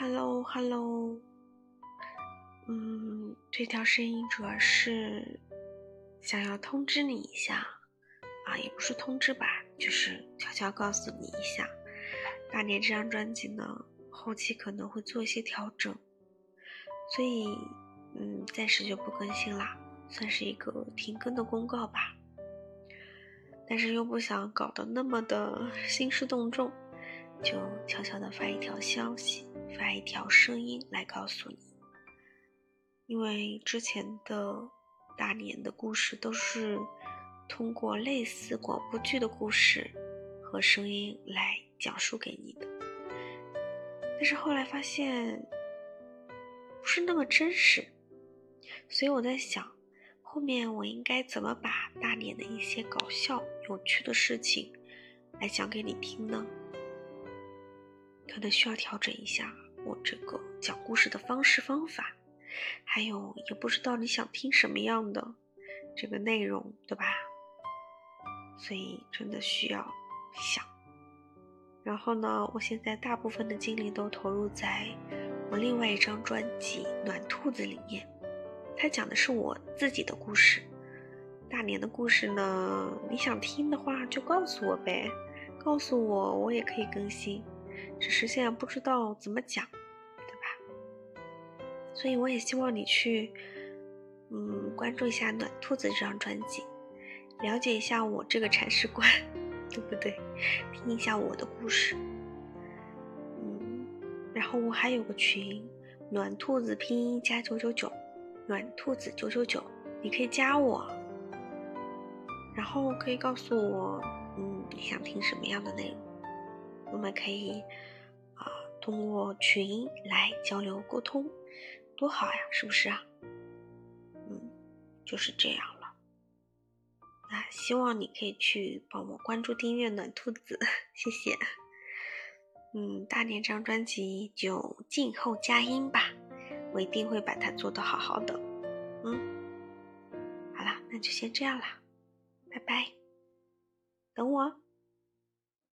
Hello，Hello，嗯，这条声音主要是想要通知你一下。啊，也不是通知吧，就是悄悄告诉你一下，大年这张专辑呢，后期可能会做一些调整，所以嗯，暂时就不更新啦，算是一个停更的公告吧。但是又不想搞得那么的兴师动众，就悄悄的发一条消息，发一条声音来告诉你。因为之前的大年的故事都是通过类似广播剧的故事和声音来讲述给你的，但是后来发现不是那么真实，所以我在想。后面我应该怎么把大年的一些搞笑、有趣的事情来讲给你听呢？可能需要调整一下我这个讲故事的方式方法，还有也不知道你想听什么样的这个内容，对吧？所以真的需要想。然后呢，我现在大部分的精力都投入在我另外一张专辑《暖兔子》里面。它讲的是我自己的故事，大年的故事呢？你想听的话就告诉我呗，告诉我我也可以更新，只是现在不知道怎么讲，对吧？所以我也希望你去，嗯，关注一下《暖兔子》这张专辑，了解一下我这个铲屎官，对不对？听一下我的故事，嗯，然后我还有个群，暖兔子拼音加九九九。暖兔子九九九，你可以加我，然后可以告诉我，嗯，你想听什么样的内容，我们可以啊通过群来交流沟通，多好呀，是不是啊？嗯，就是这样了。那希望你可以去帮我关注订阅暖兔子，谢谢。嗯，大年这张专辑就静候佳音吧。我一定会把它做得好好的，嗯，好了，那就先这样啦，拜拜，等我。